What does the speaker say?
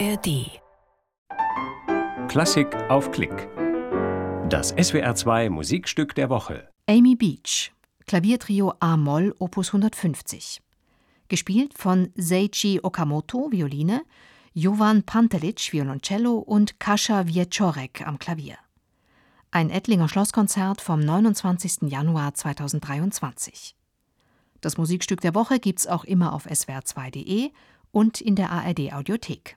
ARD. Klassik auf Klick. Das SWR2 Musikstück der Woche. Amy Beach, Klaviertrio A-Moll, Opus 150. Gespielt von Seiichi Okamoto, Violine, Jovan Pantelic, Violoncello und Kascha Wieczorek am Klavier. Ein Ettlinger Schlosskonzert vom 29. Januar 2023. Das Musikstück der Woche gibt's auch immer auf swr2.de und in der ARD Audiothek.